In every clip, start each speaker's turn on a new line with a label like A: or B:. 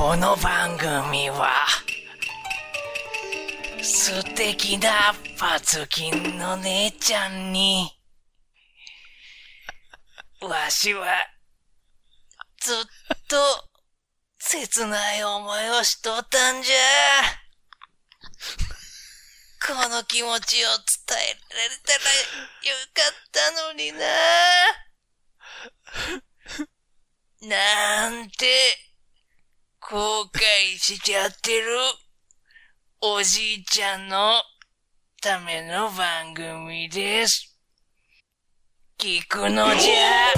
A: この番組は、素敵なパツキンの姉ちゃんに、わしは、ずっと、切ない思いをしとったんじゃ。この気持ちを伝えられたらよかったのにな。なんて、後悔しちゃってる、おじいちゃんのための番組です。聞くのじゃ。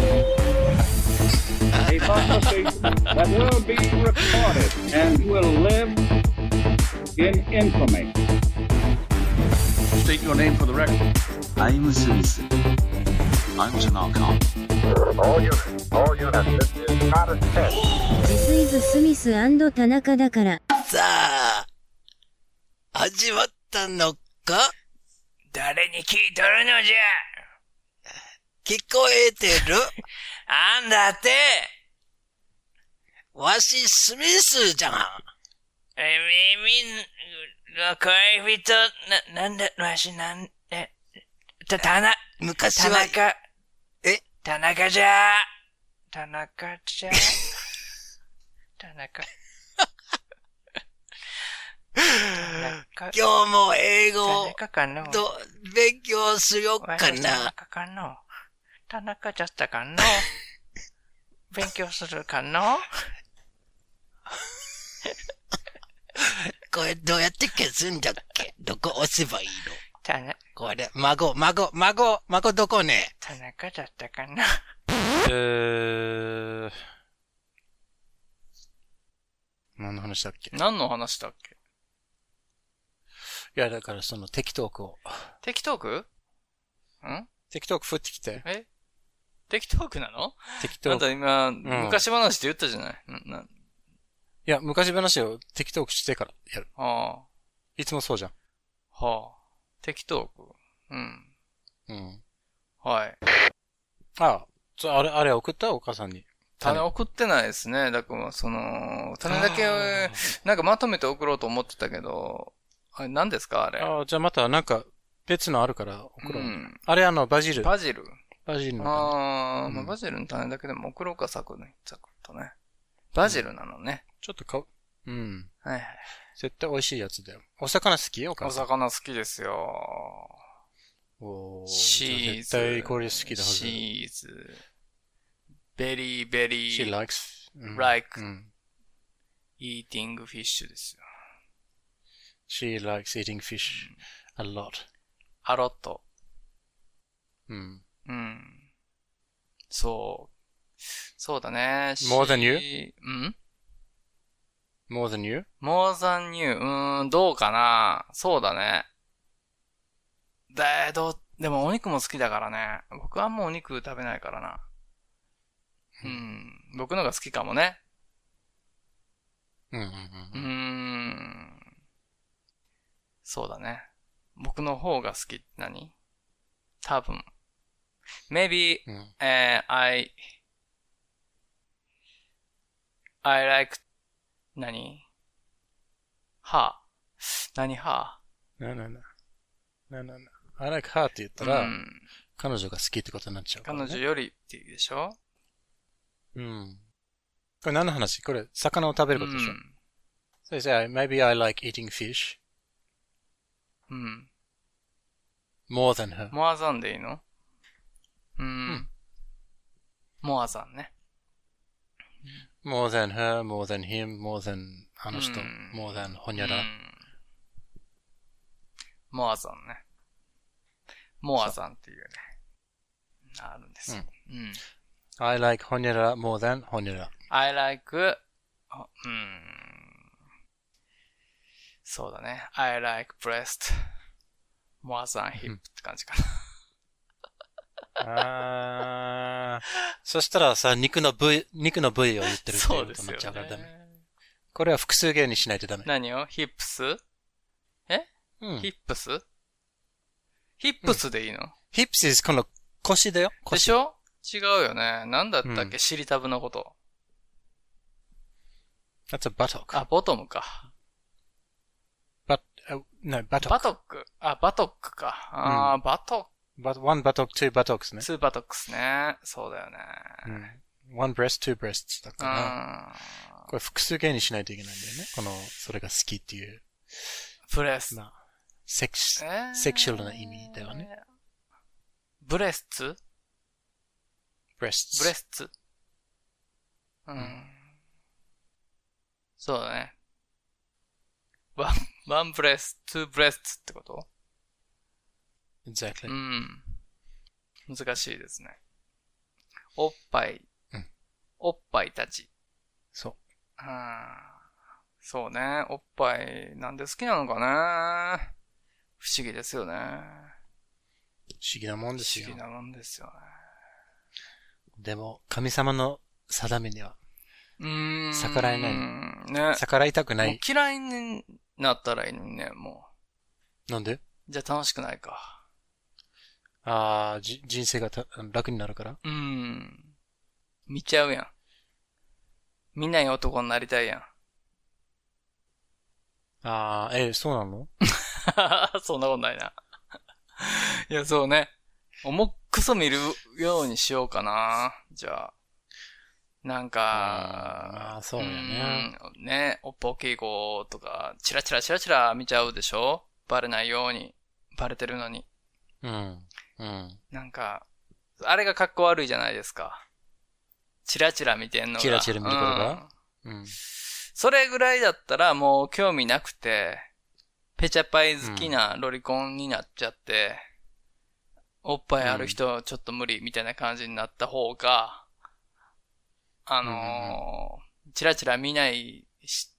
B: a conversation that will be recorded and will live in infamy.
C: State your name for the record.
D: I'm Smith. I'm
E: all units, this is not a test.
F: This is スミス田中だから。
A: さあ、始まったのか？誰に聞いとるのじゃ？聞こえてる？あんだってわし、スミスじゃん。え、み、み、の恋人、な、なんだ、わし、なん、え、た、たな、
G: 昔は、
A: 田中、
G: え
A: 田中じゃ。田中じゃ。田中。田中。
G: 今日も英語
A: 田中かの。
G: と勉強しようか
A: 田
G: な。
A: 中かの。田中じゃったかの。勉強するかの。
G: これどうやって消すんだっけ？どこ押せばいいの？
A: 田中、
G: これ、孫、孫、孫、孫どこね？
A: 田中じゃったかな
H: えー。何の話だっけ？い
I: 何の話だっけ？
H: や、だからその適当句を。
I: 適当句ん？
H: 適当句振ってきて。
I: え？適当句なの？
H: 適当句。い
I: あんた今、昔話って言ったじゃない？な、な、
H: や、昔話を適当句してからやる。
I: あ
H: いつもそうじゃん。
I: あ、はあ。適当句うん。
H: うん。
I: はい。
H: あ、ちょあれ、あれ送った？お母さんに。
I: 種送ってないですね。だから、その、種だけなんかまとめて送ろうと思ってたけど、あれ何ですか？あれ。
H: あじゃあまたなんか別のあるから送ろう。
I: うん
H: あれあの、バジル。
I: バジル。
H: バジルの種。
I: ああ、
H: うん
I: まあバジルの種だけでも送ろうか、サクね。サクッとね。バジルなのね。
H: ちょっとか、うん。
I: はいはい。
H: 絶対美味しいやつだよ。お魚好き？お母
I: お
H: さん。
I: 魚好きですよ。
H: おー
I: シーズ。
H: 絶対これ好きだはず。
I: シーズ。ベリーベリ
H: She
I: ー
H: likes. うん
I: like
H: うん。
I: eating fish ですよ。
H: She likes eating fish a lot.
I: アロット。
H: うん。
I: うん。そう。そうだね。
H: More than
I: you？she- うん？
H: More than you?
I: more than you. うーん、どうかなそうだね。だ、どう、でもお肉も好きだからね。僕はもうお肉食べないからな。うん。僕のが好きかもね。
H: うんうん
I: うーん。そうだね。僕の方が好きって何？多分。maybe,
H: うん。うん。
I: えー I, I like, 何？は？何？は？
H: ななな。ななな。I like her って言ったら、
I: うん。
H: 彼女が好きってことになっちゃうね、
I: 彼女よりっていうでしょ？
H: うん。これ何の話？これ、魚を食べることでしょ、
I: うん
H: So you say, maybe I like eating fish
I: うん。
H: more than her.
I: モアザンでいいの？うん。モアザンね。
H: More than her, more than him, more than あの人、
I: うん
H: more than ほにゃら。
I: うん。モアザンね。モアザンっていうね。あるんですよ。うん。
H: I like ほにゃら more than ほにゃら。
I: I like, あうん。そうだね。I like breast more than hip って感じかな。
H: あー。そしたらさ、肉の部位、肉の部位を言ってるっていうことになっちゃうからダメ。
I: ね。
H: これは複数形にしないとダメ。
I: 何を？ヒップス？
H: うん
I: ヒップス？ヒップスでいいの、
H: hips is この腰だよ。
I: で
H: 腰。
I: しょ？違うよね。なんだったっけ、
H: うん
I: シリタブのこと。
H: That's a buttock.
I: あ、ボトムか。
H: But, uh, no,
I: バ
H: buttock？
I: トック。あ、バトックか。あー、バト
H: But one buttock, two buttocks
I: ック。
H: ね。
I: ツーバトックスね。そうだよね。
H: うん。one breast, two breasts だ
I: う
H: から、
I: ん。
H: これ複数形にしないといけないんだよね。この、それが好きっていう。
I: ブレス。
H: まあ、セクシ、
I: えー
H: セクシュアルな意味だよね。
I: ブレスツ
H: ？Breasts.
I: breasts？うん。そうだね。 one、one breast、two breasts ってこと？
H: Exactly.
I: うん。難しいですね。おっぱい。
H: うん
I: おっぱいたち。
H: そう。
I: うん。そうね。おっぱい、なんで好きなのかね。不思議ですよね。
H: 不思議なもんですよ
I: 不思議。なもんですよね。
H: でも、神様の定めには。逆らえない
I: ね。
H: 逆らいたくない。
I: 嫌いになったらいいのにね、も
H: なんで？
I: う。じゃあ楽しくないか。
H: ああ、じ、人生がた楽になるから
I: うーん。見ちゃうやん。見ない男になりたいやん。
H: ああ、え、そうなの？
I: そんなことないな。いや、そうね。重っくそ見るようにしようかな。じゃあ。なんか、
H: まあ、そうだよね。
I: うんね、おっぱ大きい子とか、チラチラチラチラ見ちゃうでしょ？バレないように。バレてるのに。
H: うん。うん。
I: なんか、あれが格好悪いじゃないですか。チラチラ見てんのが。
H: チラチラ見ることが？
I: うん
H: うん。
I: それぐらいだったらもう興味なくて、ペチャパイ好きなロリコンになっちゃって、おっぱいある人ちょっと無理みたいな感じになった方が、あのーチラチラ見ないし、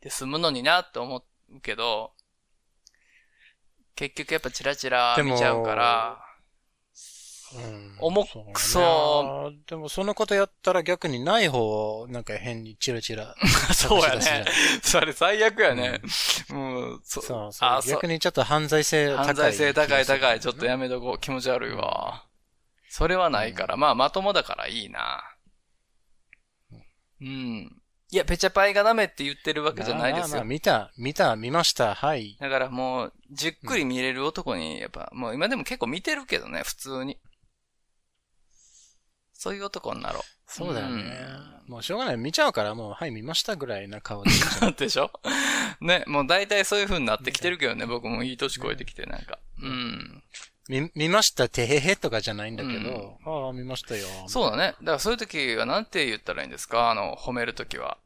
I: で済むのになって思うけど、結局やっぱチラチラ見ちゃうから、
H: うん
I: 重くそ
H: でもそのことやったら逆にない方をなんか変にチラチラ。
I: そうやね。それ最悪やね。うん、そ
H: そうそう
I: あ。そう
H: 逆にちょっと犯罪性高い。
I: 犯罪性高い高い。ちょっと
H: や
I: やめとこう。気持ち悪いわ。それはないから。まあ、まともだからいいな。うん。いや、ペチャパイがダメって言ってるわけじゃないですよ。
H: 見た、見た、見ました、はい。
I: だからもう、じっくり見れる男に、やっぱ、もう今でも結構見てるけどね、普通に。そういう男になろう。
H: そうだよね。もうしょうがない。見ちゃうから、もう、はい、見ましたぐらいな顔でいいじゃん。
I: な んでしょ？ね、もう大体そういう風になってきてるけどね、僕もいい年越えてきて、なんか。うん。
H: 見、見ました、てへへとかじゃないんだけど、ああ、見ましたよ。
I: そうだね。だからそういう時はなんて言ったらいいんですか？あの、褒める時は。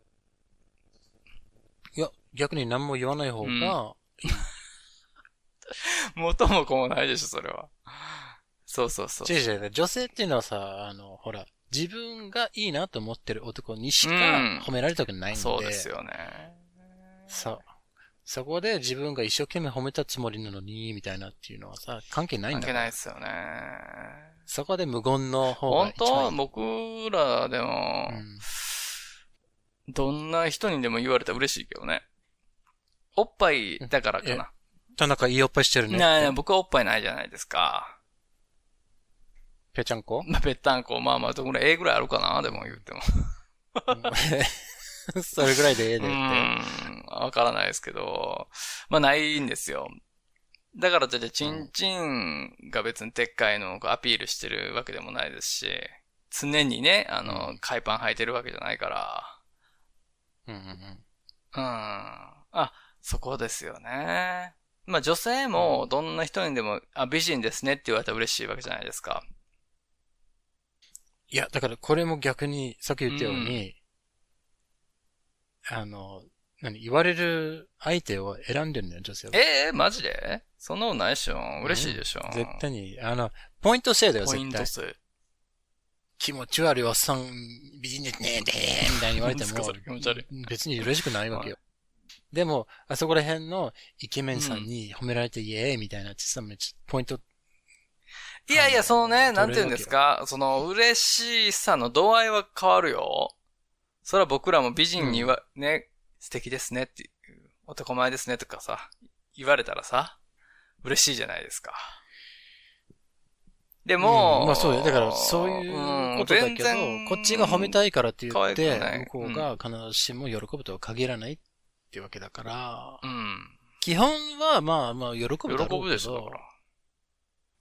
H: いや、逆に何も言わない方が、
I: 元も子もないでしょ、それは。そうそうそう。
H: 違う違う、女性っていうのはさ、あの、ほら、自分がいいなと思ってる男にしか
I: うん
H: 褒められたくないんで。
I: そうですよね。
H: そう。そこで自分が一生懸命褒めたつもりなのに、みたいなっていうのはさ、関係ないん
I: 関
H: だから。
I: 係ないですよね。
H: そこで無言の方が
I: 本。当僕らでも、
H: うん
I: どんな人にでも言われたら嬉しいけどね。おっぱいだからかな。
H: 田中いいおっぱいしてるね。
I: いやいや、僕はおっぱいないじゃないですか。
H: ぺちゃんこ？
I: まあ、ぺったんこ、まあまあ、どんぐらい、ええぐらいあるかな、でも言っても。
H: それぐらいでええ
I: う
H: でって。
I: ん、わからないですけど、まあないんですよ。だからじゃあ、チンチンが別にでっかいのをアピールしてるわけでもないですし、常にね、あの、海パン履いてるわけじゃないから、
H: うんうんうん。
I: うん。あ、そこですよね。まあ女性もどんな人にでも、あ、美人ですねって言われたら嬉しいわけじゃないですか。
H: いや、だからこれも逆に、さっき言ったように、あの、何、言われる相手を選んでるのよ、女性は。
I: ええマジで？そんなことないっしょ嬉しいでしょ、
H: 絶対に、あの、ポイント制だよ、
I: ポイ
H: 絶対。
I: ント数。
H: 気持ち悪いおっさん、美人ですね、でーみたいに言われても別に嬉しくないわけよ。でも、あそこら辺のイケメンさんに褒められてイエーイみたいなってさ、めっちゃポイント、
I: いやいや、そのね、なんて言うんですか、その嬉しさの度合いは変わるよ。それは僕らも美人には、ね、素敵ですねっていう、男前ですねとかさ、言われたらさ、嬉しいじゃないですか。でも、
H: うんまあそうよ。だから、そういうことだけど、
I: うん
H: こっちが褒めたいからって言って向こうが必ずしも喜ぶとは限らないってわけだから、
I: うん。
H: 基本はまあまあ喜ぶだろうけど。
I: 喜ぶでしょ。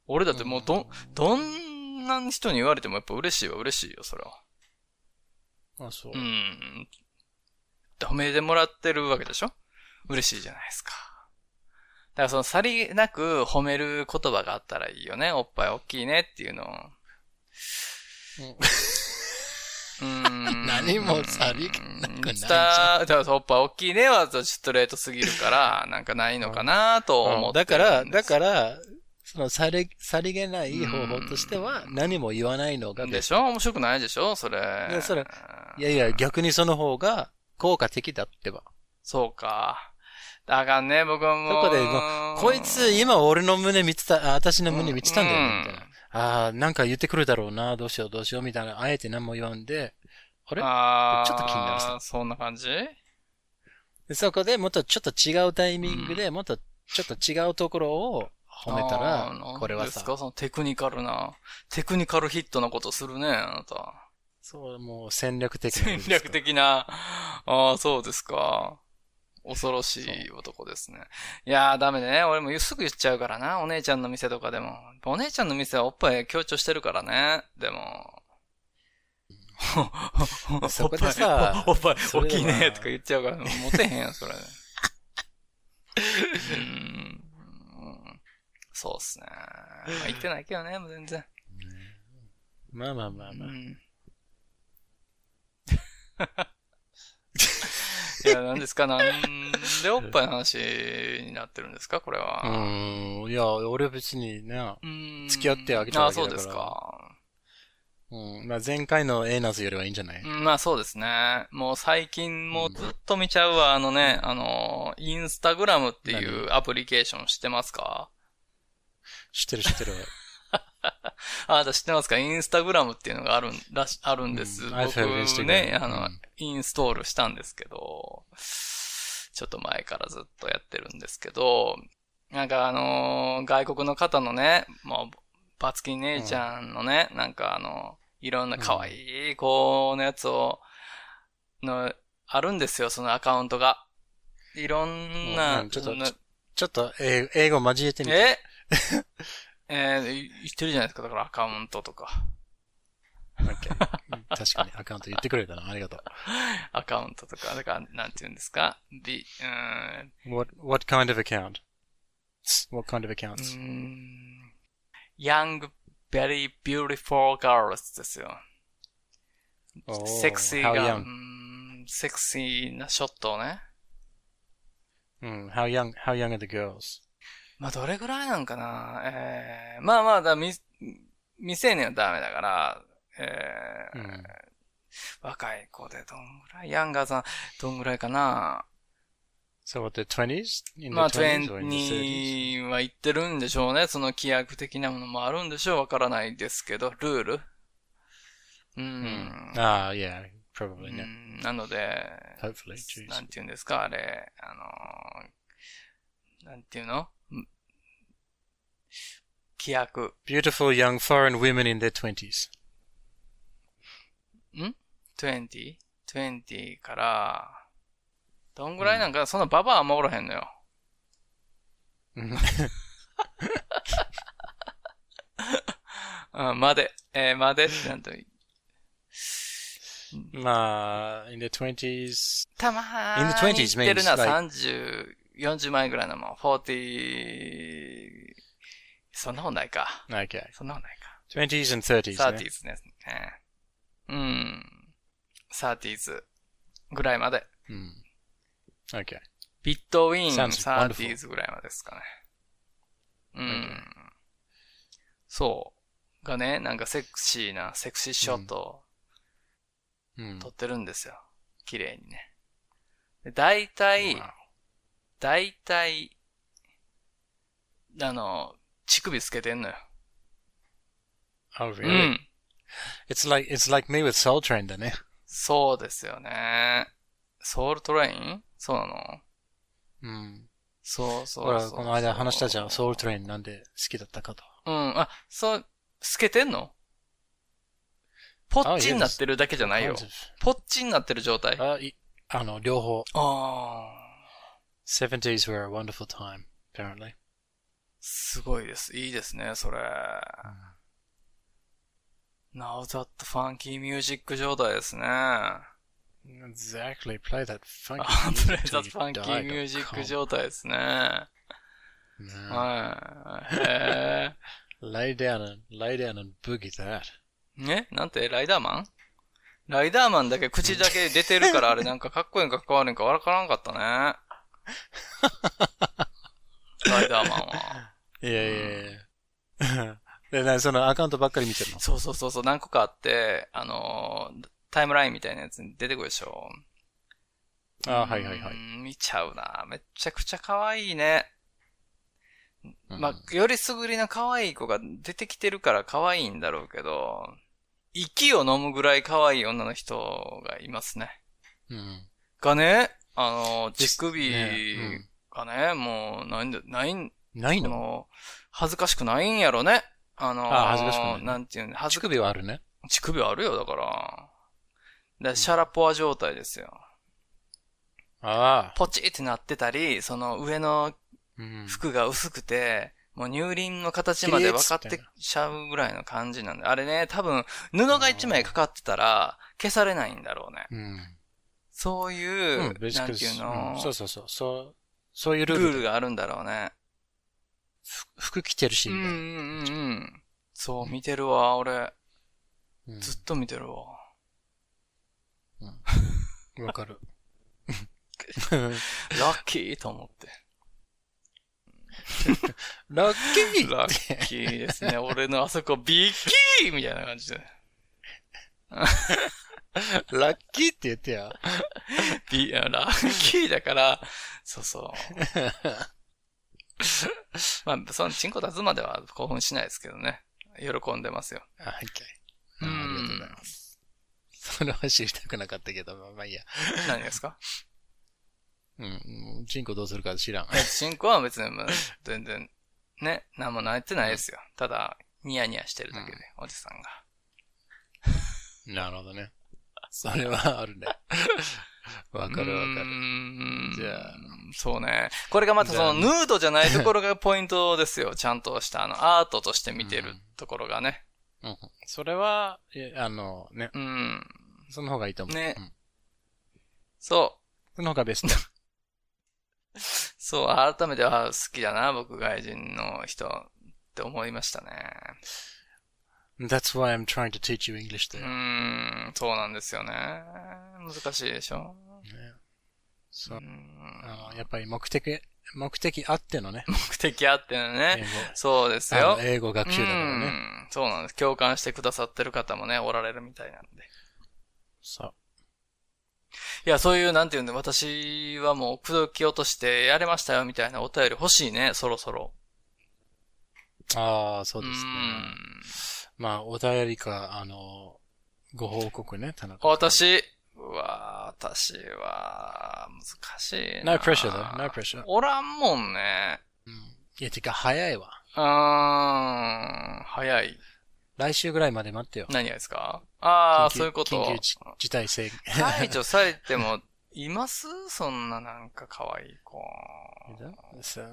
I: 俺だってもうど、どんな人に言われてもやっぱ嬉しいは嬉しいよ、それは。
H: あ、そう。
I: うん。褒めてもらってるわけでしょ？嬉しいじゃないですか。だからそのさりなく褒める言葉があったらいいよね。おっぱい大きいねっていうのを。うん。
H: 何もさりなくないじ
I: ゃん。おっぱい大きいねはちょっとストレートすぎるから、なんかないのかなと思って
H: だから、だ
I: ら、
H: から、そのさり、さりげない方法としては、何も言わないのが
I: でしょ？面白くないでしょ？それ。
H: でそれト。いやいや、逆にその方が効果的だってば。
I: そうか。だからね、僕はもう。
H: そこでもうこいつ、今俺の胸見てた、あ、私の胸見てたんだよね、みたいな。ああ、なんか言ってくるだろうな、どうしようどうしよう、みたいな。あえて何も言わんで、あれ？
I: あー
H: ちょっと気になるさ
I: そんな感じ？
H: でそこでもっとちょっと違うタイミングで、もっとちょっと違うところを褒めたら、これはさ
I: 何ですか、そのテクニカルな、テクニカルヒットなことするね、あなた。
H: そう、もう戦略的な
I: 戦略的な、ああ、そうですか。恐ろしい男ですね。いやー、ダメね。俺もすぐ言っちゃうからな。お姉ちゃんの店とかでも。お姉ちゃんの店はおっぱい強調してるからね。でも。
H: そこでさ
I: おっぱい、おっぱい
H: それは
I: 大きいね、とか言っちゃうから、モテへんやん、それ。うん。そうっすね。まあ、言ってないけどね、もう全然。
H: まあまあまあまあ。
I: うん いや、何ですか？なんでおっぱいの話になってるんですか？これは。
H: うーん。いや、俺別にね、
I: うん
H: 付き合ってあげたわけだから
I: あ、そうですか。
H: うん。まあ前回のエーナズよりはいいんじゃない？
I: うんまあそうですね。もう最近もうずっと見ちゃうわ。あのね、あの、インスタグラムっていうアプリケーション知ってますか？
H: 知ってる知ってる。
I: あなた知ってますか？インスタグラムっていうのがあるんらし、あるんです。
H: うん
I: 僕ね、あの、
H: うん
I: インストールしたんですけど、ちょっと前からずっとやってるんですけど、なんかあのー外国の方のね、もう、バツキン姉ちゃんのね、なんかあの、いろんな可愛い子のやつを、の、あるんですよ、そのアカウントが。いろんな、
H: うんちょっとちょっと英英語交えてみて。
I: え？えー、言ってるじゃないですか、だからアカウントとか。
H: 確かにアカウント言ってくれたな。ありがと
I: アカウントとか、だから、なんて言うんですかビ、うーん、
H: う。What, what kind of account? What kind of
I: う
H: accounts?
I: young, very beautiful girls ですよ。
H: Oh,
I: セクシーが、うんセクシーなショットをね。
H: うん、how young, how young are the girls?
I: まあ、どれぐらいなんかなえー、まあまあ、だみ、未成年はダメだから、えー
H: うん
I: 若い子でどんぐらい？ヤンガーさん、どんぐらいかな
H: ？So what, the 20s? In
I: まあ、
H: the 20s or in the 30s?
I: 20は言ってるんでしょうね。その規約的なものもあるんでしょう。わからないですけど、ルール？う。
H: うんん。Ah, yeah,
I: う
H: probably.
I: んなので、
H: Hopefully.
I: なんて言うんですか、あれ、あのー、なんていうの？ん規約。
H: Beautiful young foreign women in their 20s.
I: ん ?20?20 20から、どんぐらいなんか、そんなババアあんまおらへんのよ。うん、まで。えー、までってなんと、
H: まあ、in the 20s.
I: たま
H: In
I: ー
H: the
I: に
H: 20s
I: 言ってるな、
H: means like-
I: 30、40万円ぐらいのもん、40、そんなもんないか。
H: Okay.
I: そんなもんないか。
H: 20s and 30s.
I: 30
H: ね
I: ですね。うん。30s ぐらいまで。
H: うん。Okay.
I: ビットウィン
H: Sounds wonderful.
I: 30s ぐらいまでですかね。うん。そう。がね、なんかセクシーな、セクシーショットを
H: うん。
I: 撮ってるんですよ。綺麗にね。で大体、
H: Wow.
I: 大体、あの、乳首つけてんのよ。
H: Oh,
I: う
H: really?
I: ん。
H: It's like, it's like me with Soul Train だね。
I: そうですよね。ソウルトレインそうなの？
H: うん。
I: そうそうそう
H: ほら、この間話したじゃん。Soul Train なんで好きだったかと。
I: うん。あ、そう、透けてんの？ポッチになってるだけじゃないよポッチになってる状態。あ
H: あ、い、あの、両方。
I: あー。
H: 70s were a wonderful time, apparently.
I: すごいです。いいですね、それ。Now that funky music 状態ですね。あ
H: Exactly. Play that funky music
I: イザ
H: till
I: ー funky music 状態ですね。
H: ね
I: はい。へ
H: Lay down and, lay down and boogie that.
I: え。ね？なんて？ライダーマン？ライダーマンだけ口だけ出てるからあれ なんかかっこいいんかかっこ悪いんかわからんかったね。ライダーマンは。
H: いやいやいや。で、なそのアカウントばっかり見てるの？
I: そうそうそうそう、何個かあって、あのータイムラインみたいなやつに出てくるでしょ。
H: あはいはいはい。
I: うん見ちゃうな。めっちゃくちゃ可愛いね。
H: うん
I: まあ、よりすぐりな可愛い子が出てきてるから可愛いんだろうけど、息を飲むぐらい可愛い女の人がいますね。
H: うん。
I: がね、あの、乳首
H: ね
I: がね、もう、ないんだ、ないん、
H: ないの？
I: 恥ずかしくないんやろね。あの
H: あ恥ずかしくない
I: なんていうの、恥
H: 乳
I: ずか
H: 首はあるね。
I: 乳首あるよ、だから。で、シャラポワ状態ですよ。
H: ああ。
I: ポチってなってたり、その上の
H: うん。
I: 服が薄くて、もう乳輪の形まで分かってきちゃうぐらいの感じなんで。あれね、多分、布が一枚かかってたら、消されないんだろうね。
H: うん。
I: そういう、
H: うん、
I: なんていうの、
H: そうそうそう。そう、そういうル
I: ル
H: ール。
I: ールがあるんだろうね。
H: 服着てるし、
I: うんうんうんうん。そう、見てるわ、俺。
H: うん
I: ずっと見てるわ。
H: わかる。
I: ラッキーと思って。
H: ラッキー
I: ラッキーですね。俺のあそこビッキーみたいな感じで。
H: ラッキーって言ってよ。
I: ビラッキーだから、そうそう。まあ、そのチンコ立つまでは興奮しないですけどね。喜んでますよ。
H: あ、はい、
I: う
H: あありがとうござい
I: ん。
H: ます。それは知りたくなかったけど、まあまあいいや。
I: 何ですか？
H: うん。チンコどうするか知らん。
I: えチンコは別に全然、ね、何も泣いてないですよ。ただ、ニヤニヤしてるだけで、おじさんが。
H: なるほどね。それはあるね。わかるわか
I: うー
H: る。
I: ん
H: じゃあ
I: そうね。これがまたそのヌードじゃないところがポイントですよ。ちゃんとしたあのアートとして見てるところがね。
H: うん。それは、えあの、ね、
I: うん。
H: その方がいいと思う。
I: ね
H: うん
I: そ
H: その方がベスト。
I: う。そう、改めては好きだな、僕外人の人って思いましたね。
H: That's why I'm trying to teach you English
I: う
H: there.
I: ーん、そうなんですよね。難しいでしょ？
H: ねそうう。
I: ん
H: あのやっぱり目的、目的あってのね。
I: 目的あっての
H: 英
I: ね。
H: 語。
I: そうです
H: あ
I: よ
H: の。英語学習だから
I: う
H: ね。
I: んそうなんです。共感してくださってる方もね、おられるみたいなんで。
H: そう。
I: いや、そういう、なんていうんで、私はもう、口説き落としてやれましたよ、みたいなお便り欲しいね、そろそろ。
H: ああ、そう
I: う
H: ですね。
I: ん
H: まあ、お便りか、あの、ご報告ね、田中。
I: 私、うわ私は、難しいな。
H: No pressure though, no pressure.
I: おらんもんね。
H: うん。いや、てか、早いわ。
I: うーん、早い。
H: 来週ぐらいまで待ってよ。
I: 何がですか？ああ、そういうこと。
H: 緊急事事態宣言。
I: 解除されても、います？そんななんか可愛い子。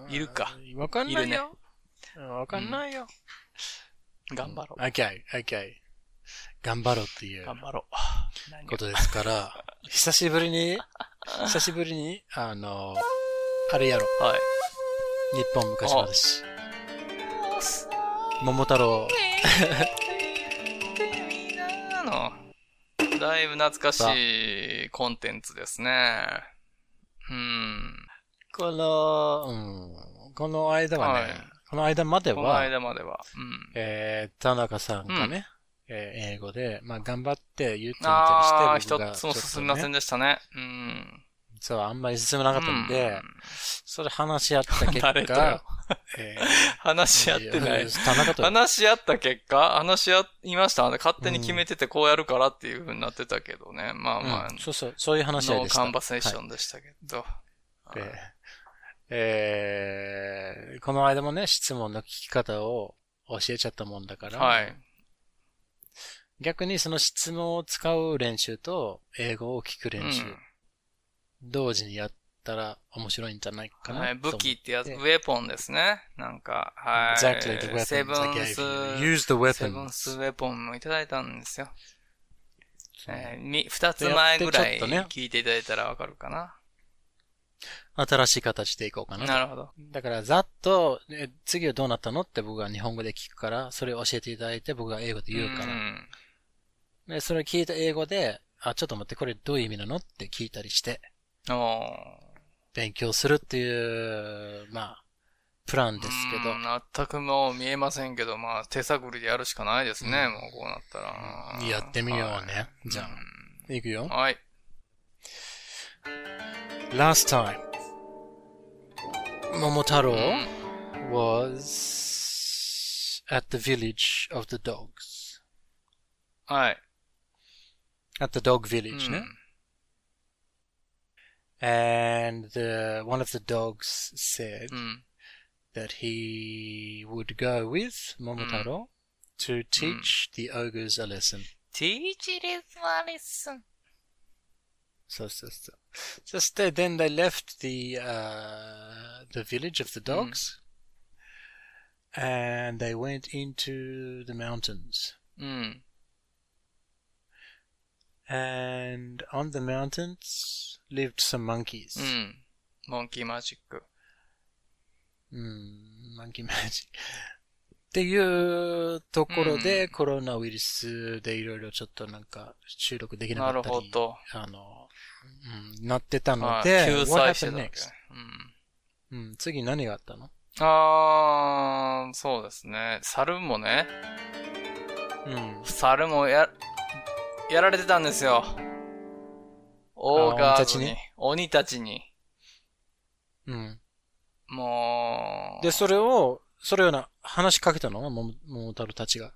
I: いる？か。
H: わかんないよ。わかんないよ。
I: 頑張ろう。
H: Okay, okay. 頑張ろうっていう
I: 頑張ろう。
H: ことですから、久しぶりに、久しぶりに、あの、あれやろ。
I: はい。
H: 日本昔話。桃太郎。
I: だいぶ懐かしいコンテンツですね。うん。
H: この、うん、この間はね、
I: はい
H: この間まで
I: この
H: は、
I: 間までは。うん。
H: えー、田中さんがね、えー英語で、まあ、頑張って言ってみたり
I: ああ、
H: して、僕が
I: 一つも進みません
H: ね、
I: でしたね。うん。
H: そう、あんまり進まなかったんで、
I: うん
H: それ話し合った結果、え
I: 話し合ってない。話し合った結果話し合いました。勝手に決めててこうやるからっていう風になってたけどね。まあまあ、
H: うんそうそう、そういう話し合いでした。
I: カンバセーショ
H: はい
I: ンでしたけど。
H: でえーこの間もね、質問の聞き方を教えちゃったもんだから、
I: はい。
H: 逆にその質問を使う練習と英語を聞く練習、
I: うん
H: 同時にやったら面白いんじゃないかな。
I: はい、武器ってやつ、ウェポンですね。なんか、はい。
H: Exactly, the weapons
I: セブンス.
H: Use the weapons.
I: セブンスウェポンもいただいたんですよ。えーみ二つ前ぐらい聞いていただいたらわかるかな。
H: 新しい形でいこうかなと。
I: なるほど。
H: だから、ざっと、え次はどうなったのって僕が日本語で聞くから、それを教えていただいて僕が英語で言うから。
I: ん
H: で、それを聞いた英語で、あ、ちょっと待って、これどういう意味なの？って聞いたりして、勉強するっていう、まあ、プランですけど。
I: うん、全くもう見えませんけど、まあ、手探りでやるしかないですね、
H: うん。
I: もうこうなったら。
H: やってみようね。
I: はい。
H: じゃあ。いくよ。
I: うん。はい。
H: Last time, Momotaro
I: うん。
H: was at the village of the dogs.
I: はい。
H: at the dog village, mm.
I: no? Hmm.
H: And the, one of the dogs said
I: mm.
H: that he would go with Momotaro mm. to hmm. teach the ogres a lesson.
I: Teach it is a lesson.
H: So, so, so. Then they left the uh, the village of the hmm. dogs, and they went into the mountains.
I: Mm.
H: And on the mountains lived some monkeys.
I: うん。モンキーマジック。
H: Mm, monkey magic. っていうところで、コロナウイルスでいろいろちょっとなんか収録できなかったり、
I: ほど。
H: あの、うん、なってたの
I: まあ、
H: で、
I: 救済してわけ
H: next?
I: うん。
H: うん、次何があったの？
I: あー、そうですね。猿もね、
H: うん。
I: 猿もや、やられてたんですよ。オーガーズに、鬼たちに。
H: うん。
I: もう、
H: で、それを、それをな、話しかけたの？桃太郎たちが。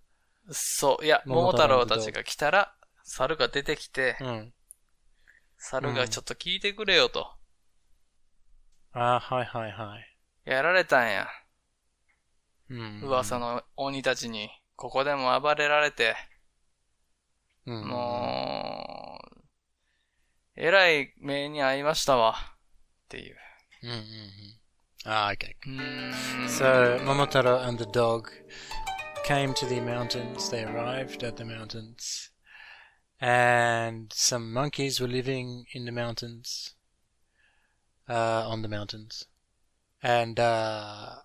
I: そう、いや、桃
H: 桃
I: 太郎たちが来たら、猿が出てきて、
H: うん。
I: 猿がちょっと聞いてくれよと。
H: ああ、はいはいはい。
I: やられたんや。
H: うん。
I: 噂の鬼たちに。ここでも暴れられて、
H: うん。
I: もう、えらい目に遭いましたわ。っていう。
H: うんうんうん。ああ、okay.
I: うーん
H: So, Momotaro and the dog came to the mountains. They arrived at the mountains. And some monkeys were living in the mountains. Uh, on the mountains. And, uh,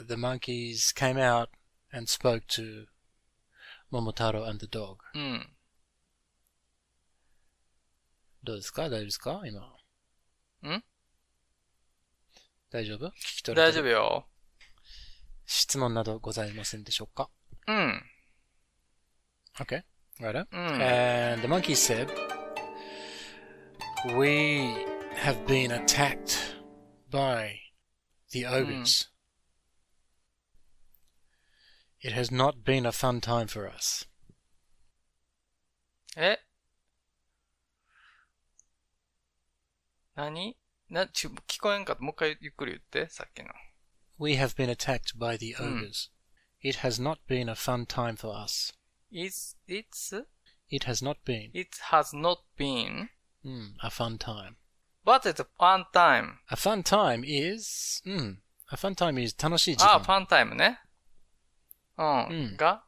H: the monkeys came out and spoke to Momotaro and the dog.
I: うん。
H: どうですか大丈夫ですか今。
I: ん
H: 大丈夫聞き取れ
I: 大丈夫よ。
H: 質問などございませんでしょうか
I: うん。
H: Okay. Right.
I: うん。
H: And the monkey said, We have been attacked by the ogres. It has not been a fun time for us.
I: え何な、ち、聞こえんかった。もう一回ゆっくり言って、さっきの。
H: We have been attacked by the
I: Hmm.
H: ogres. It has not been a fun time for us.
I: It's, it's,
H: It has not been
I: it has not been,
H: mm, a fun time.
I: but it's a fun time.
H: A fun time is, mm, a fun time is 楽しい時
I: あ、
H: 間。
I: ファンタイムね。 うん。
H: うん
I: が?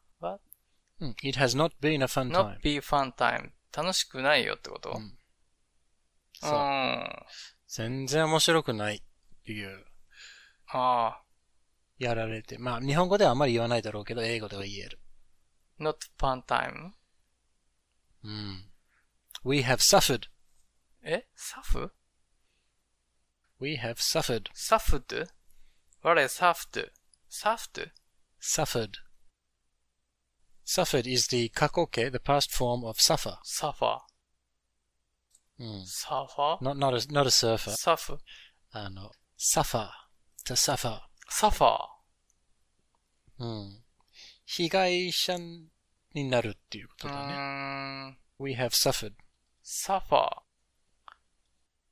H: Mm, It has not been a fun time.
I: not be fun time. 楽しくないよってこと、
H: うん
I: う
H: そう。
I: ん。
H: 全然面白くないっていう、
I: ああ。
H: やられて。まあ、日本語ではあんまり言わないだろうけど、英語では言える。
I: not fun time?
H: うん。We have suffered.
I: えサフ
H: We have suffered.
I: サフド ?What is サフドサフド
H: Suffered. Suffered is the 過去形 the past form of suffer.
I: サファー。
H: うん。
I: サファー
H: Not, not a, not a surfer.
I: サフ
H: あの、suffer. to suffer.
I: サファー。
H: うん。被害者になるっていうこ
I: う
H: とだね。We have suffered.
I: サファー。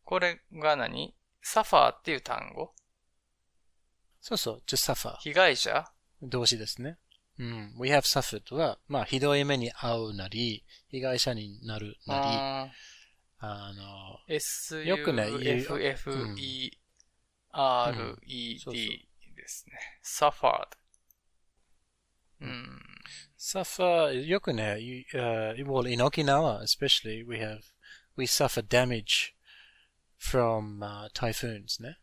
I: これが何サファーっていう単語
H: そうそう、to suffer.
I: 被害者
H: 動詞ですね。うん。we have suffered は、まあ、ひどい目に遭うなり、被害者になるなり、
I: あ
H: あの、よくね
I: F F
H: うん
I: E R E D ですね。suffered. うん。
H: suffer, よくね、uh, well, in Okinawa especially, we have, we suffer damage from uh, typhoons ね。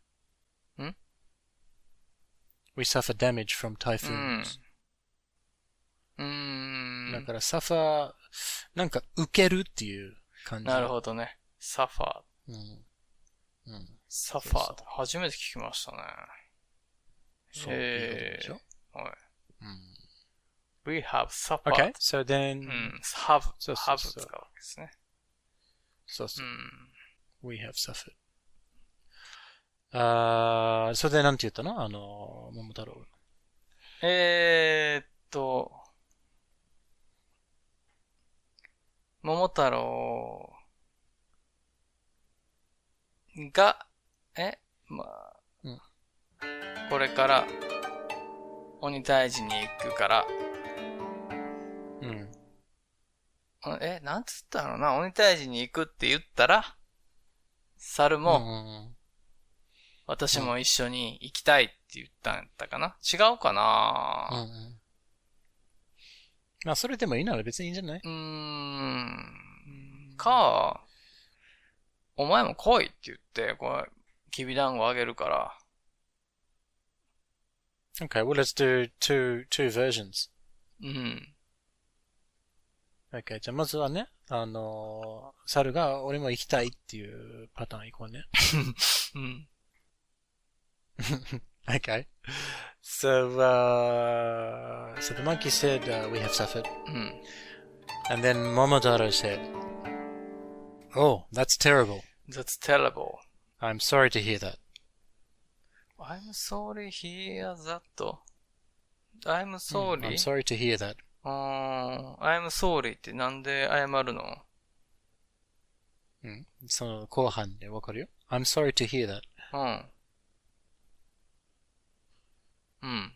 I: ん
H: we suffer damage from
I: うん
H: typhoons.。
I: うーん。
H: だから suffer, なんか受けるっていう感じ。
I: なるほどね。suffered.
H: うん。うん。
I: suffered. 初めて聞きましたね。
H: そういうことでしょ
I: はい。
H: うん。
I: We have suffered.
H: Okay, so then,
I: うん。have, have わけですね。
H: そうそうう。
I: ん。
H: We have suffered. あー、それでなんて言ったの？あの、桃太郎。
I: えーっと、桃太郎が、え、まあ、
H: うん。
I: これから鬼退治に行くから、
H: うん。
I: あえ、なんつったの？な鬼退治に行くって言ったら、猿も、
H: も
I: 私も一緒に行きたいって言ったんやったかな違うか
H: うん、
I: な
H: うんうん。まあ、それでもいいなら別にいいんじゃない？う
I: ーん。か、お前も来いって言って、これ、きびだんごあげるから。
H: Okay, well, let's do two, two versions.
I: うん。
H: Okay, じゃあまずはね、あの、猿が俺も行きたいっていうパターン行こうね。
I: うん。
H: Okay. So, uh, so the monkey said, uh, we have suffered.
I: うん。
H: And then Momotaro said, Oh, that's terrible.
I: That's terrible.
H: I'm sorry to hear that.
I: I'm sorry hear that. I'm
H: I'm
I: sorry?
H: sorry to hear that.
I: あー I'm sorry ってなんで謝るの
H: うん。その後半でわかるよ。I'm sorry to hear that.
I: うん。 うん。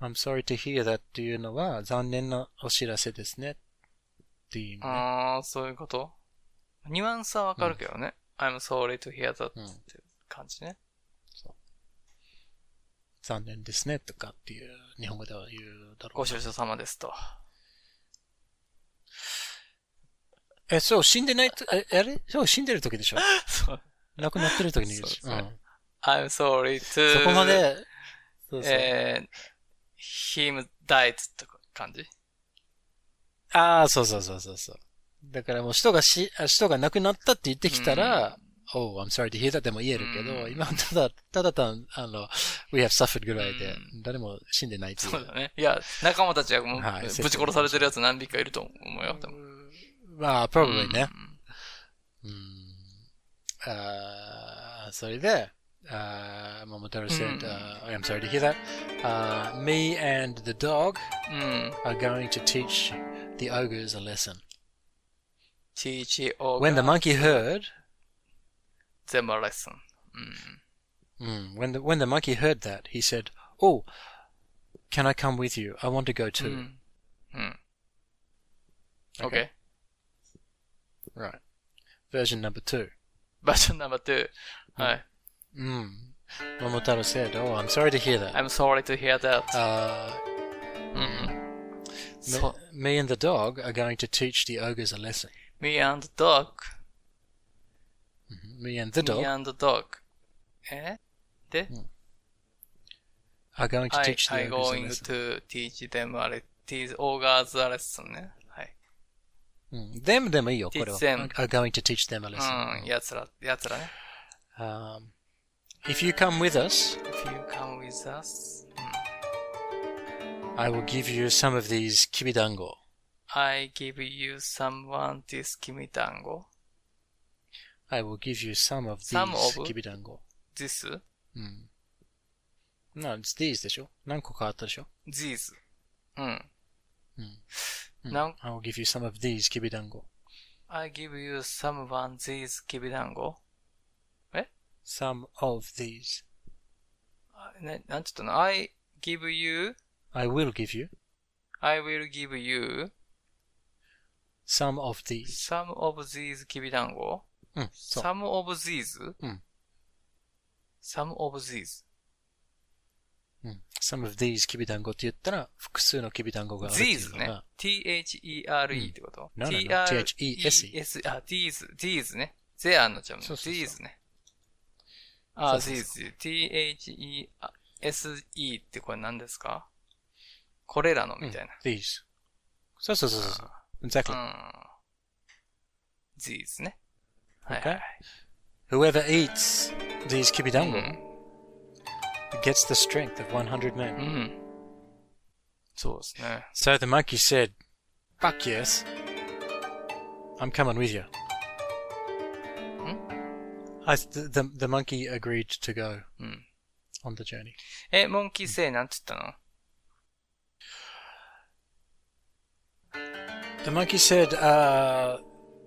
H: I'm sorry to hear that っていうのは残念なお知らせですね。っていう意味ね。
I: ああ、そういうこと？ニュアンスはわかるけどね。I'm sorry to hear that って
H: うん
I: 感じね。
H: 残念ですねとかっていう日本語では言うだろうな。
I: ご愁傷様ですと。
H: え、そう、死んでないと、え、あれ？そう、死んでる時でしょ？
I: そう。
H: 亡くなってる時に言うでしょ？
I: うう
H: ん
I: I'm sorry to,
H: そこまで、そうそう。
I: えー、him died って感じ？
H: ああ、そうそうそうそうそう。だからもう人がし、あ人が亡くなったって言ってきたら、Oh, I'm sorry to hear that でも言えるけど、
I: うん
H: 今ただ、ただ単、あの、We have suffered ぐらいで、
I: う
H: 誰も死んでないっていう。
I: そうだね。いや、仲間たちはもう、
H: はい
I: ぶち殺されてるやつ何匹かいると思うよ。でも
H: まあ、probably ね。
I: うん
H: うん。あーそれで、uh, Momotaro hmm. said, uh, I'm sorry to hear that. Uh, me and the dog
I: mm.
H: are going to teach the ogres a lesson.
I: Teach the ogres.
H: When the monkey heard.
I: Them a lesson.
H: Mm. when, the, when the monkey heard that, he said, Oh, can I come with you? I want to go too.
I: Hmm.
H: Okay.
I: okay.
H: Right. Version number two.
I: Version number two. Hi.
H: Mm. Momotaro said, "Oh, I'm sorry to hear that."
I: I'm sorry to hear that.
H: Uh,
I: うん。
H: me,
I: そう。
H: me and the dog are going to teach the ogres a lesson.
I: me and dog.
H: Me and the dog
I: me and dog. えで、
H: are going to
I: I,
H: teach the
I: I
H: ogres a
I: going
H: lesson.
I: to teach them a le- teach ogres a lesson ね。はい。
H: Mm. Them でもいいよ、これは。
I: Teach them.
H: are going to teach them a
I: う
H: lesson.
I: ん、奴ら、奴らね。
H: Um, if you come with us,
I: If you come with us,
H: I will give you some of these kibidango.
I: I give you someone this kimidango.
H: I will give you some of these
I: Some of?
H: kibidango.
I: This,
H: うん。な、it's these でしょ何個かあったでしょ
I: these. うん。
H: うん
I: なん
H: I will give you some of these kibidango.
I: I give you someone this kimidango.
H: Some of these.
I: あね、なんちょっとな。I give you,
H: I will give you.
I: I will give you
H: some of these.
I: some of these きびだんご
H: うん、そう。
I: some of these?
H: うん
I: some of these.
H: うん some of these きびだんごって言ったら、複数のきびだんごがあるってい
I: these
H: うの
I: ね
H: が、。
I: t-h-e-r-e ってこと、
H: No, no, no.
I: t-r-e-s
H: T-H-E-S-E
I: s あ、these, these ね。ゼアになっちゃうもん。
H: そうそうそう
I: these ね。あ、
H: そうそう
I: these。t-h-e-s-e ってこれ何ですかこれらのみたいな。
H: these. そうそうそうそう。exactly.
I: うん。these ね。はいはい
H: Okay. Whoever eats these きびだんご
I: うん
H: gets the strength of 100
I: う
H: men.
I: ん。そうですね。
H: So the monkey said, Fuck yes. I'm coming with you. I, the, the, the monkey agreed to go
I: うん。
H: on the journey.
I: え、モンキーセイなんて言ったの
H: The monkey said, uh,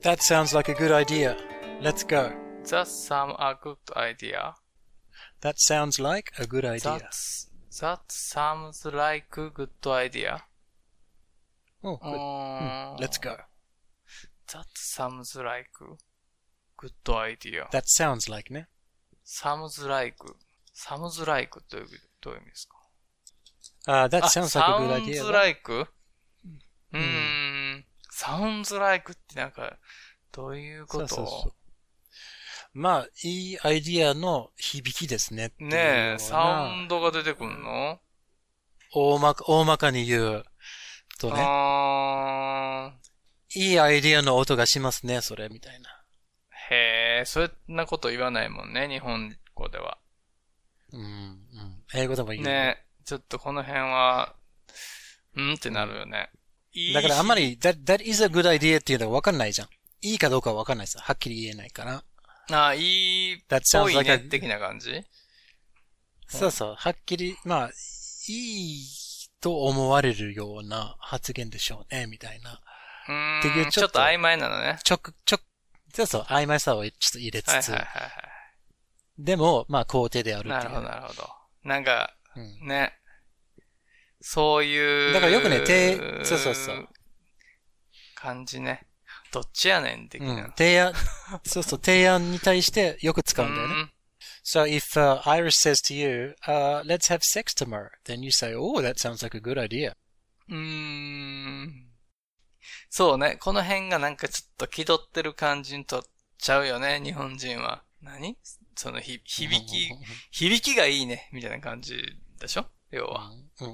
H: That sounds like a good idea. Let's go.
I: That some a good idea.
H: That sounds like a good idea.
I: That's, that sounds like a good idea.
H: Oh, good.
I: うーん
H: Let's go.
I: That sounds like good idea.
H: That sounds like ね。
I: sounds like, sounds like どういうどういう意味ですか
H: Uh, that
I: あ
H: sounds like a good idea.
I: sounds like? うーん。sounds like ってなんか、どういうこと？
H: そうそうそうまあ、いいアイディアの響きですね。
I: ねえ、サウンドが出てくるの？
H: 大まか、大まかに言うとね、
I: あ
H: いいアイディアの音がしますね、それ、みたいな。
I: ーへえ、そんなこと言わないもんね、日本語では。
H: うん、うん。英語でもいいよ
I: ねちょっとこの辺は、うんってなるよね。いい
H: だからあんまり、that, that is a good idea っていうのが分かんないじゃん。いいかどうかは分かんないです。はっきり言えないから。
I: あ、いいっぽいね的な感じ？
H: そうそう。はっきり、まあ、いいと思われるような発言でしょうね、みたいな。
I: うーん
H: っていうちょっと
I: 曖昧なのね。
H: ちょく、ちょく、そうそう、曖昧さをちょっと入れつつ、
I: はいはいはいは
H: でも、まあ、肯定である
I: い。
H: っていう。
I: なるほどなるほど。なんか、
H: うん
I: ね。そういう。
H: だからよくねてそうそうそう。
I: 感じね。どっちやねん的
H: うん
I: な。
H: 提案、そうそう、提案に対してよく使うんだよね。So if、uh, Iris says to you, uh, let's have sex tomorrow, then you say, oh, that sounds like a good idea.
I: うーん。そうね。この辺がなんかちょっと気取ってる感じにとっちゃうよね、日本人は。何？そのひ、響き、響きがいいね、みたいな感じでしょ？要は。
H: うん、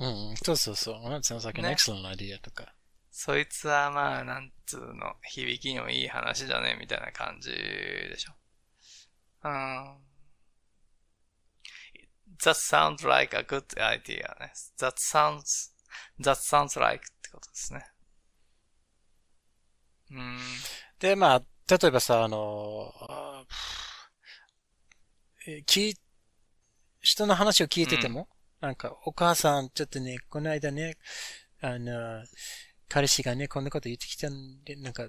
H: うん、うんそうそうそう。That sounds like an
I: ね
H: excellent idea とか。
I: そいつはまあ、なんつうの、響きのいい話だね、みたいな感じでしょ？うん。That sounds like a good idea ね。That sounds, that sounds like ってことですね。うん。
H: で、まあ、例えばさ、あの、聞い、人の話を聞いてても、なんか、お母さん、ちょっとね、この間ね、あの、彼氏がね、こんなこと言ってきたんで、なんか、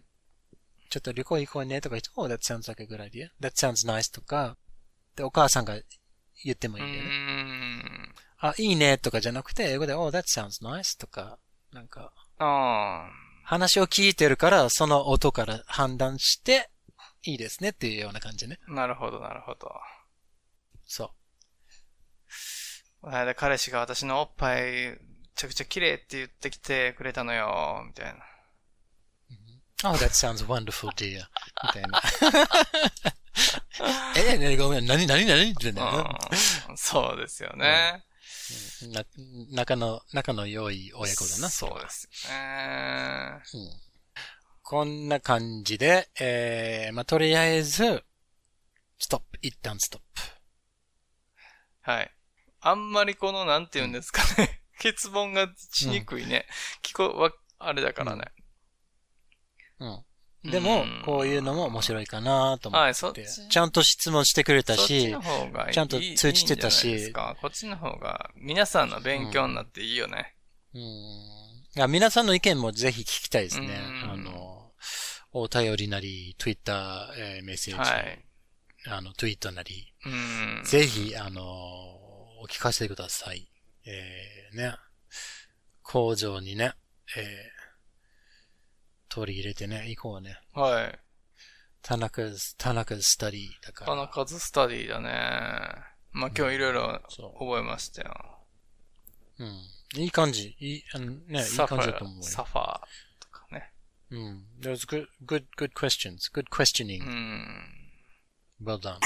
H: ちょっと旅行行こうねとか言って、oh, that sounds like a good idea. That sounds nice とか、で、お母さんが言っても
I: う
H: いいんだよね。
I: ん。
H: あ、いいねとかじゃなくて、英語で、oh, that sounds nice とか、なんか、
I: あ
H: 話を聞いてるから、その音から判断して、いいですねっていうような感じね。
I: あ。なるほど、なるほど。
H: そう。
I: この間彼氏が私のおっぱい、めちゃくちゃ綺麗って言ってきてくれたのよ、みたいな。
H: Oh, that sounds wonderful, dear. みたいな。え、ね、ごめん、なになになにってね。
I: うんそうですよね。
H: な、仲の、仲の良い親子だな。
I: そうですよね。
H: こんな感じで、えー、まあ、とりあえず、ストップ。一旦ストップ。
I: はい。あんまりこの、なんて言うんですかね。結論がしにくいね。聞こ、わ、あれだからね。
H: うん。でも
I: うん、
H: こういうのも面白いかなと思
I: はい、
H: って。
I: そっち。
H: ちゃんと質問してくれたし
I: の、方がいい。
H: ちゃんと通知してたし
I: いいこっちの方が、皆さんの勉強になっていいよね。
H: うん。いや皆さんの意見もぜひ聞きたいですね。
I: うん
H: あの、お便りなり、Twitter、えーメッセージ、
I: はい。
H: あの、ツイートなり、
I: うん。
H: ぜひ、あの、お聞かせてください。えー、ね。工場にね、えー、取り入れてね、行こうね。
I: はい。
H: 田中、田中スタディだから。
I: 田中ズスタディだね。まあ、今日いろいろ覚えましたよ。
H: うん。いい感じ。いい、あのね、いい
I: サファー
H: 感じだと思うよ。
I: サファーとかね。
H: うん。There's good, good, good questions. Good questioning.
I: うん。
H: Well done.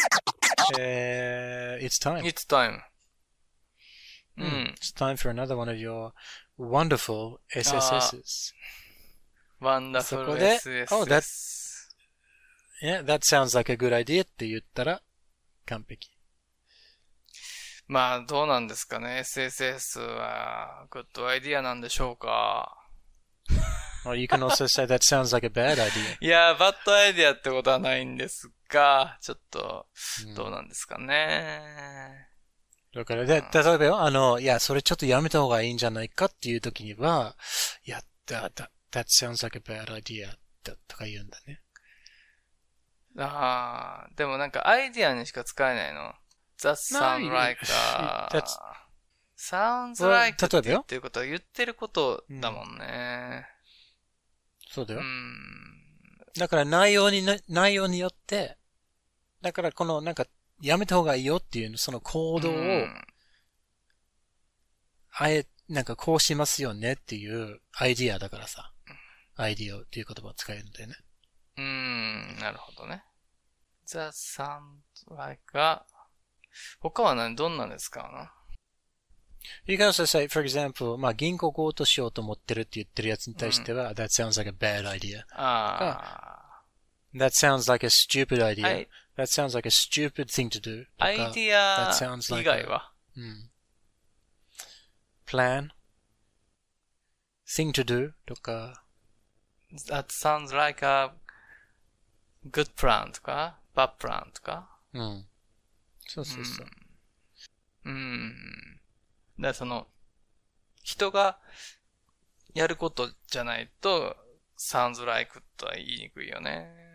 H: えー、it's time.
I: It's time. う
H: Mm.
I: ん。
H: It's time for another one of your wonderful SSSs.
I: ワンダフル
H: そこで。Oh, that- Yeah, that sounds like a good idea って言ったら完璧。
I: まあ、どうなんですかね。SSS は、グッドアイディアなんでしょうか。
H: Or you can also say that sounds like a bad idea.
I: いや、バッドアイディアってことはないんですが、ちょっと、
H: うん
I: どうなんですかね。
H: だから、で、例えばよ、あの、いや、それちょっとやめた方がいいんじゃないかっていう時には、いや、that, that, that sounds like a bad idea だとか言うんだね。
I: ああ、でもなんかアイディアにしか使えないの。That sound
H: No,
I: like a...
H: that's-
I: sounds like
H: 例えばよ
I: っていうことは言ってることだもんね。う
H: そうだよ。
I: ん。
H: だから内容にな、内容によって、だからこのなんか、やめた方がいいよっていう、その行動を、
I: うん
H: あえ、なんかこうしますよねっていうアイディアだからさ。アイディアっていう言葉を使えるんだよね。
I: うーん、なるほどね。That sounds like a... 他は何、どんなんですかな
H: You can also say, for example, まあ銀行強盗しようと思ってるって言ってるやつに対しては、that sounds like a bad idea.
I: あ
H: That sounds like a stupid
I: あ。
H: idea.
I: はい。
H: That sounds like a stupid thing to do.
I: アイディア
H: sounds like
I: 以外は
H: うん。plan, thing to do とか、
I: That sounds like a good plan とか bad plan とか
H: うん。そうそうそう。
I: うーん。だからその、人がやることじゃないと、sounds like とは言いにくいよね。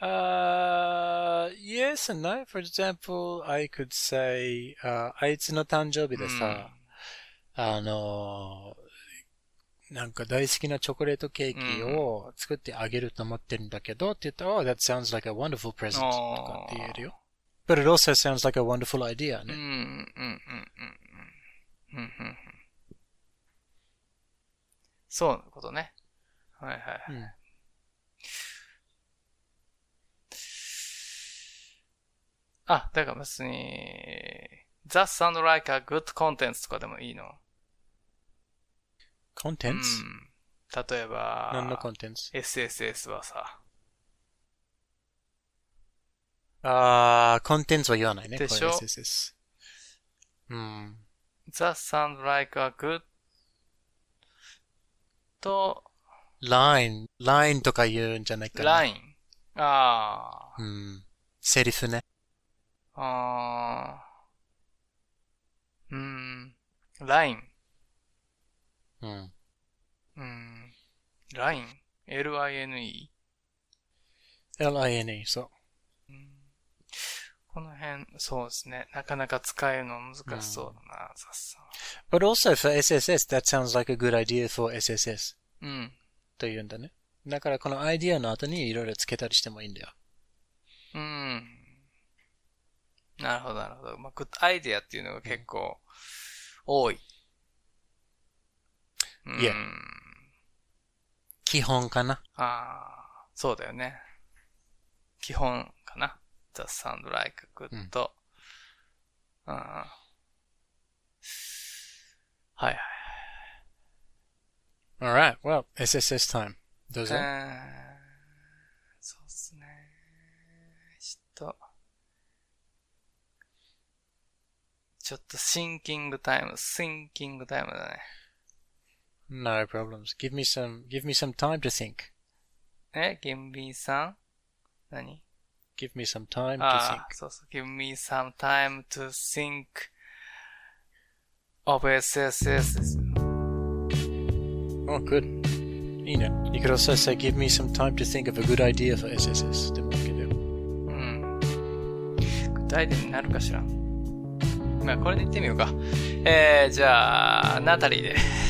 H: Uh, yes and no. For example, I could say, uh, あいつの誕生日でさ、あのー、なんか大好きなチョコレートケーキを作ってあげると思ってるんだけど、って言ったら、oh, that sounds like a wonderful present とかって言えるよ。But it also sounds like a wonderful idea ね。
I: ん、うん、うん、うん。うん、うん。そういうことね。はいはいはい。
H: うん
I: あ、だから別に、that sound like a good content とかでもいいの。
H: Contents?
I: うん。例えば、
H: 何の contents?
I: SSS はさ、
H: あー、contents は言わないね。
I: でしょ
H: これ SSS。うん。
I: that sound like a good と、
H: line, line とか言うんじゃないかな。
I: line。あ
H: うん。セリフね。
I: あ。ああ。うん。line。
H: うん。
I: うん。line。L-I-N-E。
H: line, そう。
I: この辺、そうですね。なかなか使えるの難しそうだな、雑さ
H: But also for SSS, that sounds like a good idea for SSS
I: うん。
H: というんだね。だからこのアイディアの後にいろいろつけたりしてもいいんだよ。
I: うん。なるほど、なるほど。まあ、グッドアイディアっていうのが結構多い。うん。
H: Yeah 基本かな。
I: ああ、そうだよね。基本かな。The sound like good.
H: うん
I: うん。はいはい。
H: Alright, well, SSS time. どうぞ。
I: えーそうっすね。ちょっと、ちょっとシンキングタイム、シンキングタイムだね。
H: No problems. Give me some. Give me some time to think.
I: Eh? Give me some. 何
H: Give me some time to
I: ah,
H: think.
I: あ so give me some time to think of SSS
H: Oh, good. You know, you could also say, "Give me some time to think of a good idea for SSS." Then we can do.
I: うん。具体例になるかしら。まあ、これでいってみようか。えー、じゃあ、ナタリーで。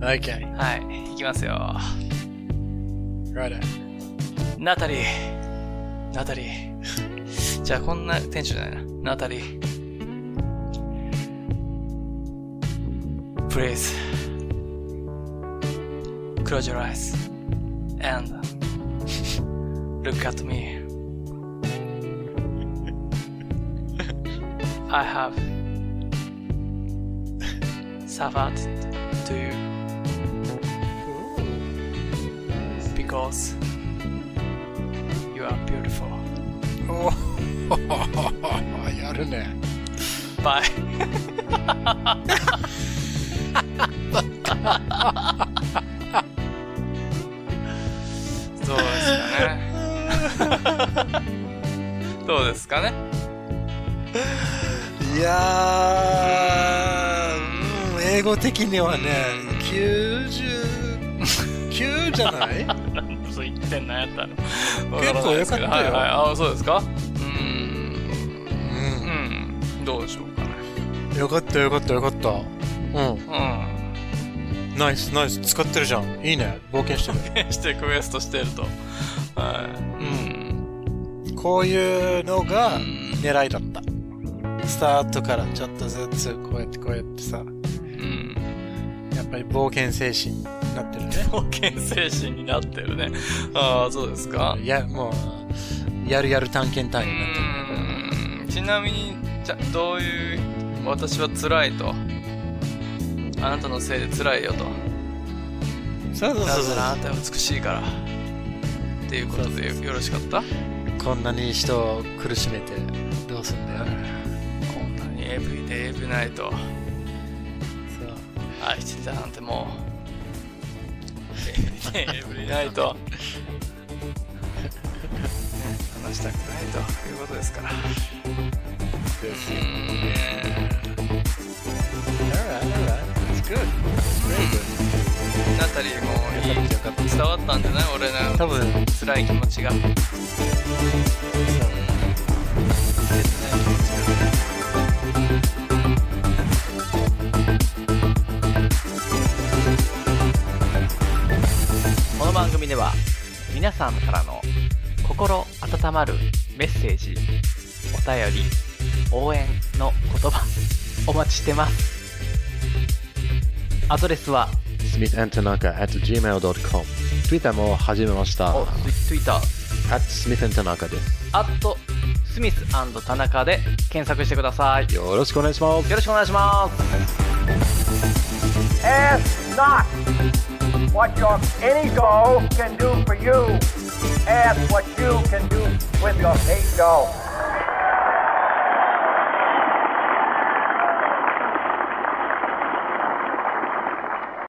H: Okay.
I: はい、行きますよ。
H: Righto.
I: ナタリー。ナタリー。じゃあ、こんなテンションじゃないな。ナタリー。Please. Close your eyes. And look at me. I have suffered to you. You are beautiful.
H: やるね。
I: Bye. どうですかね。どうですかね。
H: いやー、うん英語的にはね、99じゃない？
I: そう言ってんのやったの？
H: 結構良かったよ
I: はいはい。あ、そうですか？うーん。
H: う
I: うん。どうでしょうかね。
H: ん。よかったよかったよかった。うん。
I: うん。
H: ナイスナイス。使ってるじゃん。いいね。冒険してる。
I: してクエストしてると。はい。うん。
H: こういうのが
I: うん
H: 狙いだった。スタートからちょっとずつこうやってこうやってさ、
I: うん。
H: やっぱり冒険精神になってるね。
I: 冒険精神になってるね。ああ、そうですか
H: いや、もう、やるやる探検隊
I: う
H: になってる。
I: ーんちなみに、じゃ、どういう、私は辛いと。あなたのせいで辛いよと。
H: そうそう
I: な
H: そうそう
I: あなたは美しいから。っていうことでよろしかった？
H: こんなに人を苦しめてどうすんだよ。
I: こんなにエブリデイエブナイト
H: そう
I: 愛してたなんてもう、エブリデイエブリナイト。話したくないということですから。うーん
H: Alright, alright. That's good. Very good.
I: ナタリーもいい伝わったんじゃない？俺の
H: 多分、
I: 辛い気持ちが。
C: 皆さんからの心温まるメッセージ、お便り、応援の言葉お待ちしてます。アドレスは
J: ？smithandtanaka at gmail.com Twitter も始めました
C: お Twitter
J: at smithandtanaka です
C: アットスミス田中で検索してください。よ
J: よろしくお願いします
C: ろしくお願いします。
E: Ask not what your any doll can do for you. Ask what you can do with your ego.